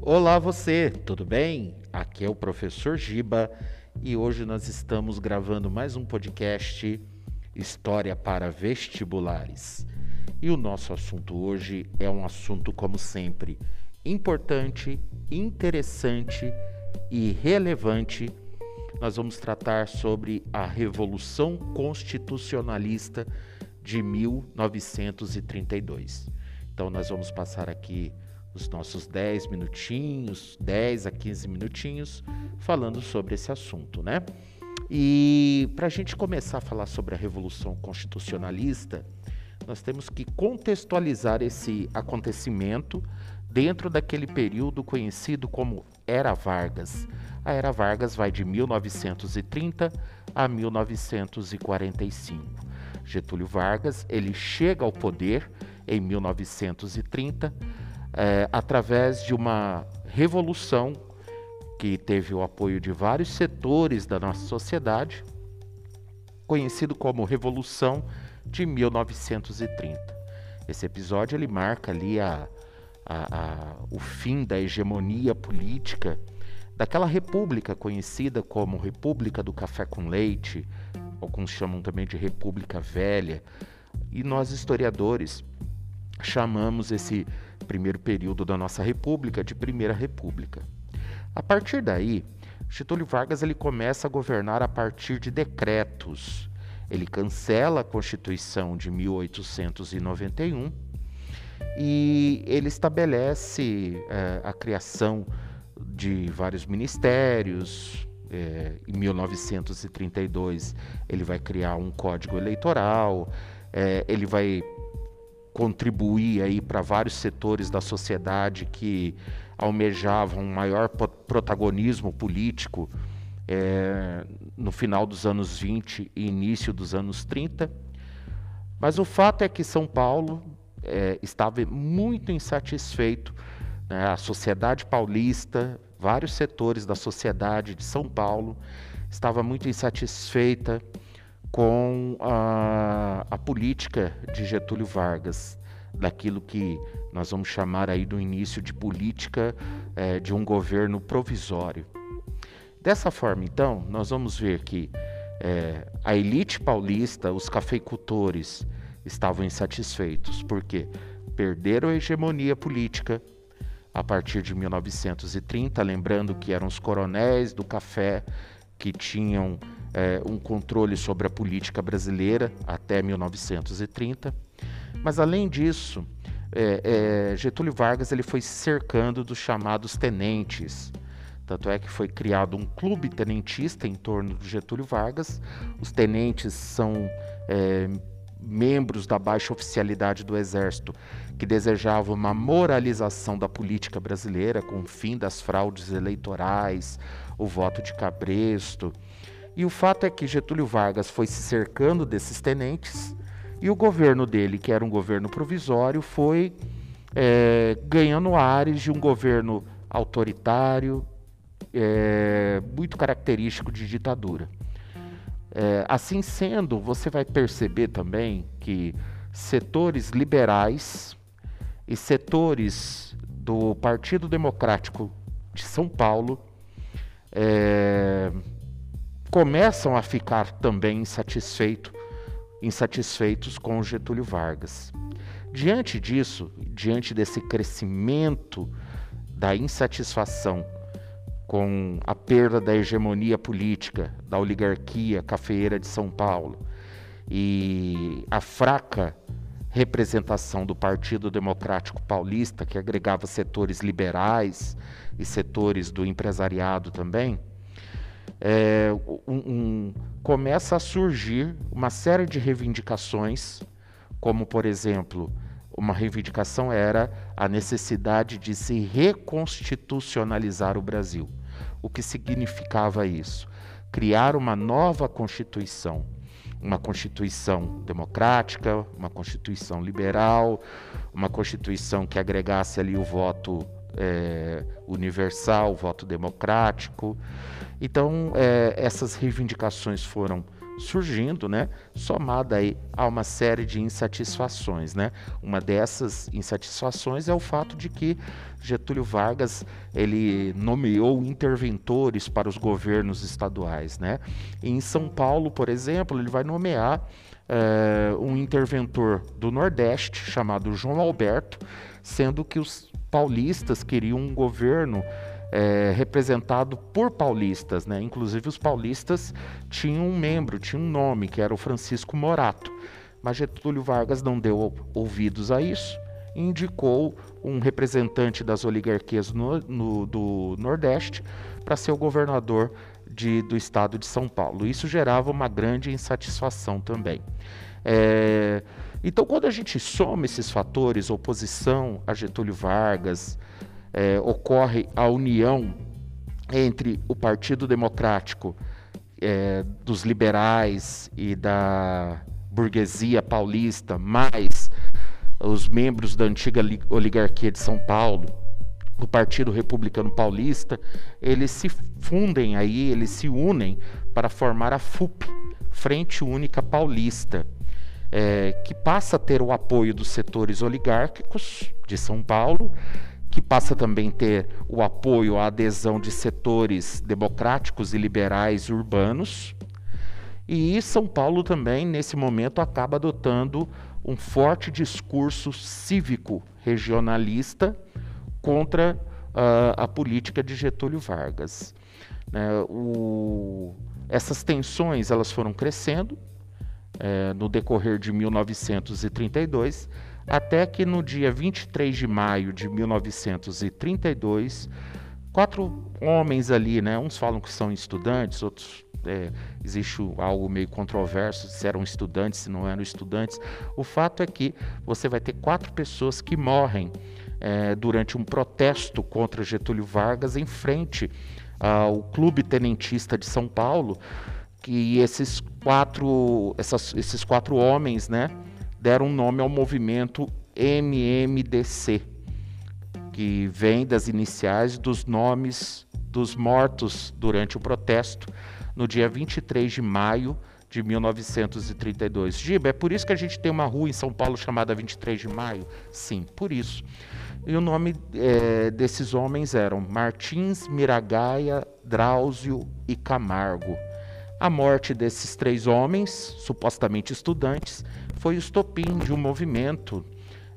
Olá você, tudo bem? Aqui é o professor Giba e hoje nós estamos gravando mais um podcast História para Vestibulares. E o nosso assunto hoje é um assunto, como sempre, importante, interessante e relevante. Nós vamos tratar sobre a Revolução Constitucionalista de 1932. Então, nós vamos passar aqui os nossos 10 minutinhos, 10 a 15 minutinhos, falando sobre esse assunto, né? E para a gente começar a falar sobre a Revolução Constitucionalista, nós temos que contextualizar esse acontecimento dentro daquele período conhecido como Era Vargas. A Era Vargas vai de 1930 a 1945. Getúlio Vargas ele chega ao poder em 1930 é, através de uma revolução que teve o apoio de vários setores da nossa sociedade, conhecido como Revolução de 1930. Esse episódio ele marca ali a, a, a, o fim da hegemonia política daquela república conhecida como República do Café com Leite, alguns chamam também de República Velha, e nós historiadores chamamos esse primeiro período da nossa república de Primeira República. A partir daí, Getúlio Vargas ele começa a governar a partir de decretos. Ele cancela a Constituição de 1891 e ele estabelece é, a criação de vários ministérios. É, em 1932, ele vai criar um código eleitoral, é, ele vai contribuir aí para vários setores da sociedade que almejavam um maior protagonismo político é, no final dos anos 20 e início dos anos 30. Mas o fato é que São Paulo é, estava muito insatisfeito, né, a sociedade paulista, vários setores da sociedade de São Paulo, estava muito insatisfeita com a, a política de Getúlio Vargas, daquilo que nós vamos chamar aí do início de política é, de um governo provisório. Dessa forma, então, nós vamos ver que é, a elite paulista, os cafeicultores, estavam insatisfeitos, porque perderam a hegemonia política a partir de 1930, lembrando que eram os coronéis do café que tinham é, um controle sobre a política brasileira até 1930. Mas além disso, é, é, Getúlio Vargas ele foi cercando dos chamados tenentes. Tanto é que foi criado um clube tenentista em torno do Getúlio Vargas. Os tenentes são é, membros da baixa oficialidade do Exército que desejavam uma moralização da política brasileira com o fim das fraudes eleitorais, o voto de cabresto. E o fato é que Getúlio Vargas foi se cercando desses tenentes e o governo dele, que era um governo provisório, foi é, ganhando ares de um governo autoritário, é, muito característico de ditadura. É, assim sendo, você vai perceber também que setores liberais e setores do Partido Democrático de São Paulo é, começam a ficar também insatisfeito, insatisfeitos com Getúlio Vargas. Diante disso, diante desse crescimento da insatisfação com a perda da hegemonia política da oligarquia cafeeira de São Paulo e a fraca representação do Partido Democrático Paulista, que agregava setores liberais e setores do empresariado também, é, um, um, começa a surgir uma série de reivindicações, como, por exemplo, uma reivindicação era a necessidade de se reconstitucionalizar o Brasil. O que significava isso? Criar uma nova Constituição, uma Constituição democrática, uma Constituição liberal, uma Constituição que agregasse ali o voto é, universal, voto democrático. Então, é, essas reivindicações foram surgindo, né, somada aí a uma série de insatisfações, né? Uma dessas insatisfações é o fato de que Getúlio Vargas ele nomeou interventores para os governos estaduais, né? Em São Paulo, por exemplo, ele vai nomear é, um interventor do Nordeste chamado João Alberto, sendo que os paulistas queriam um governo é, representado por paulistas, né? Inclusive os paulistas tinham um membro, tinham um nome, que era o Francisco Morato. Mas Getúlio Vargas não deu ouvidos a isso e indicou um representante das oligarquias no, no, do Nordeste para ser o governador de, do estado de São Paulo. Isso gerava uma grande insatisfação também. É, então, quando a gente soma esses fatores, oposição a Getúlio Vargas, é, ocorre a união entre o Partido Democrático é, dos liberais e da burguesia paulista, mais os membros da antiga oligarquia de São Paulo, o Partido Republicano Paulista, eles se fundem aí, eles se unem para formar a FUP, Frente Única Paulista, é, que passa a ter o apoio dos setores oligárquicos de São Paulo que passa também ter o apoio, a adesão de setores democráticos e liberais urbanos. E São Paulo também, nesse momento, acaba adotando um forte discurso cívico regionalista contra uh, a política de Getúlio Vargas. Né, o, essas tensões elas foram crescendo é, no decorrer de 1932 até que no dia 23 de maio de 1932, quatro homens ali, né? Uns falam que são estudantes, outros é, existe algo meio controverso se eram estudantes, se não eram estudantes. O fato é que você vai ter quatro pessoas que morrem é, durante um protesto contra Getúlio Vargas em frente ao Clube Tenentista de São Paulo, que esses quatro, essas, esses quatro homens, né? Deram nome ao movimento MMDC, que vem das iniciais dos nomes dos mortos durante o protesto no dia 23 de maio de 1932. Giba, é por isso que a gente tem uma rua em São Paulo chamada 23 de maio? Sim, por isso. E o nome é, desses homens eram Martins, Miragaia, Drauzio e Camargo. A morte desses três homens, supostamente estudantes, foi o estopim de um movimento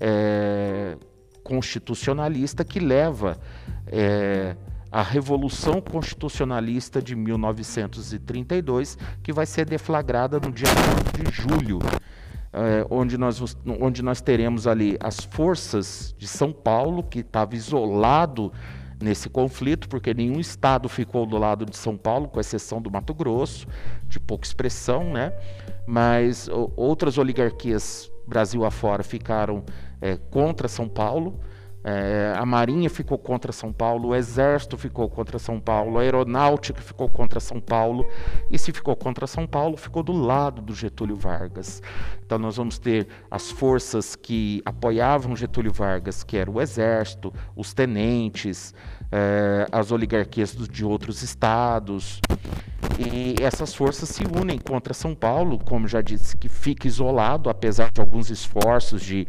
é, constitucionalista que leva é, a Revolução Constitucionalista de 1932, que vai ser deflagrada no dia 9 de julho, é, onde, nós, onde nós teremos ali as forças de São Paulo, que estava isolado nesse conflito, porque nenhum estado ficou do lado de São Paulo, com exceção do Mato Grosso, de pouca expressão, né? Mas outras oligarquias Brasil afora ficaram é, contra São Paulo. É, a Marinha ficou contra São Paulo, o Exército ficou contra São Paulo, a Aeronáutica ficou contra São Paulo, e se ficou contra São Paulo, ficou do lado do Getúlio Vargas. Então nós vamos ter as forças que apoiavam Getúlio Vargas, que era o Exército, os tenentes, é, as oligarquias de outros estados. E essas forças se unem contra São Paulo, como já disse, que fica isolado, apesar de alguns esforços de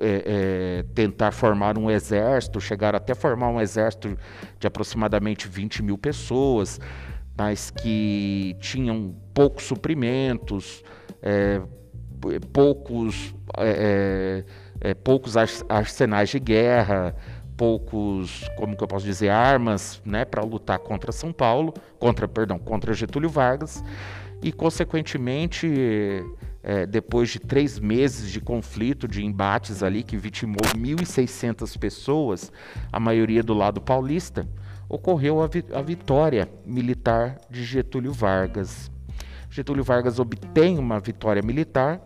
é, é, tentar formar um exército, chegaram até formar um exército de aproximadamente 20 mil pessoas, mas que tinham poucos suprimentos, é, poucos, é, é, é, poucos arsenais de guerra, poucos, como que eu posso dizer, armas, né, para lutar contra São Paulo, contra, perdão, contra Getúlio Vargas, e consequentemente, é, depois de três meses de conflito, de embates ali que vitimou 1.600 pessoas, a maioria do lado paulista, ocorreu a, vi a vitória militar de Getúlio Vargas. Getúlio Vargas obtém uma vitória militar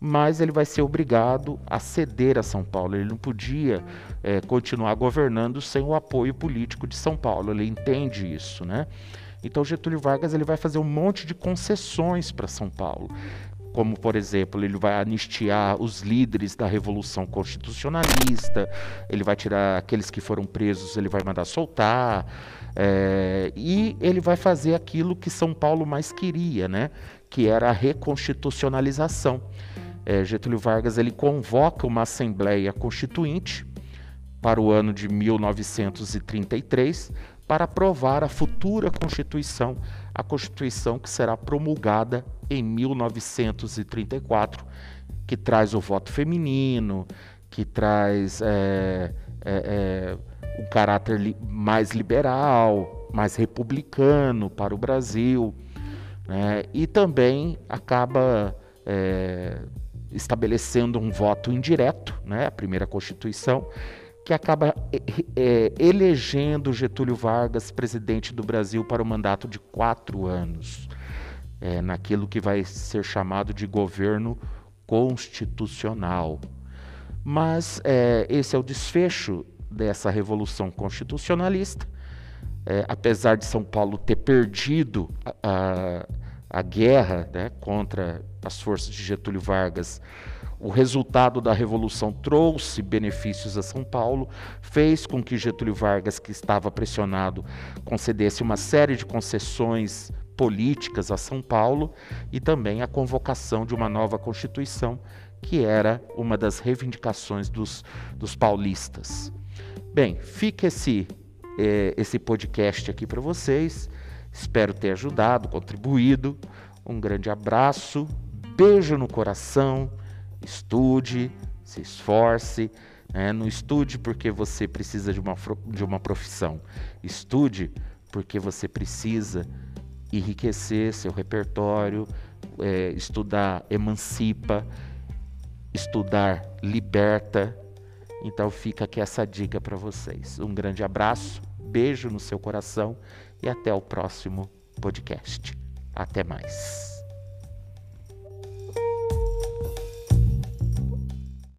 mas ele vai ser obrigado a ceder a São Paulo. Ele não podia é, continuar governando sem o apoio político de São Paulo. Ele entende isso, né? Então Getúlio Vargas ele vai fazer um monte de concessões para São Paulo, como por exemplo, ele vai anistiar os líderes da Revolução Constitucionalista, ele vai tirar aqueles que foram presos, ele vai mandar soltar, é, e ele vai fazer aquilo que São Paulo mais queria, né? que era a reconstitucionalização. É, Getúlio Vargas ele convoca uma Assembleia Constituinte para o ano de 1933 para aprovar a futura Constituição, a Constituição que será promulgada em 1934, que traz o voto feminino, que traz é, é, é, um caráter li mais liberal, mais republicano para o Brasil, né? e também acaba é, estabelecendo um voto indireto, né? a primeira Constituição, que acaba é, elegendo Getúlio Vargas presidente do Brasil para o mandato de quatro anos, é, naquilo que vai ser chamado de governo constitucional. Mas é, esse é o desfecho dessa revolução constitucionalista. Apesar de São Paulo ter perdido a, a, a guerra né, contra as forças de Getúlio Vargas o resultado da revolução trouxe benefícios a São Paulo, fez com que Getúlio Vargas, que estava pressionado, concedesse uma série de concessões políticas a São Paulo e também a convocação de uma nova Constituição, que era uma das reivindicações dos, dos paulistas. Bem, fica esse, eh, esse podcast aqui para vocês. Espero ter ajudado, contribuído. Um grande abraço, beijo no coração Estude, se esforce. Né? Não estude porque você precisa de uma, de uma profissão. Estude porque você precisa enriquecer seu repertório, é, estudar emancipa, estudar liberta. Então fica aqui essa dica para vocês. Um grande abraço, beijo no seu coração e até o próximo podcast. Até mais.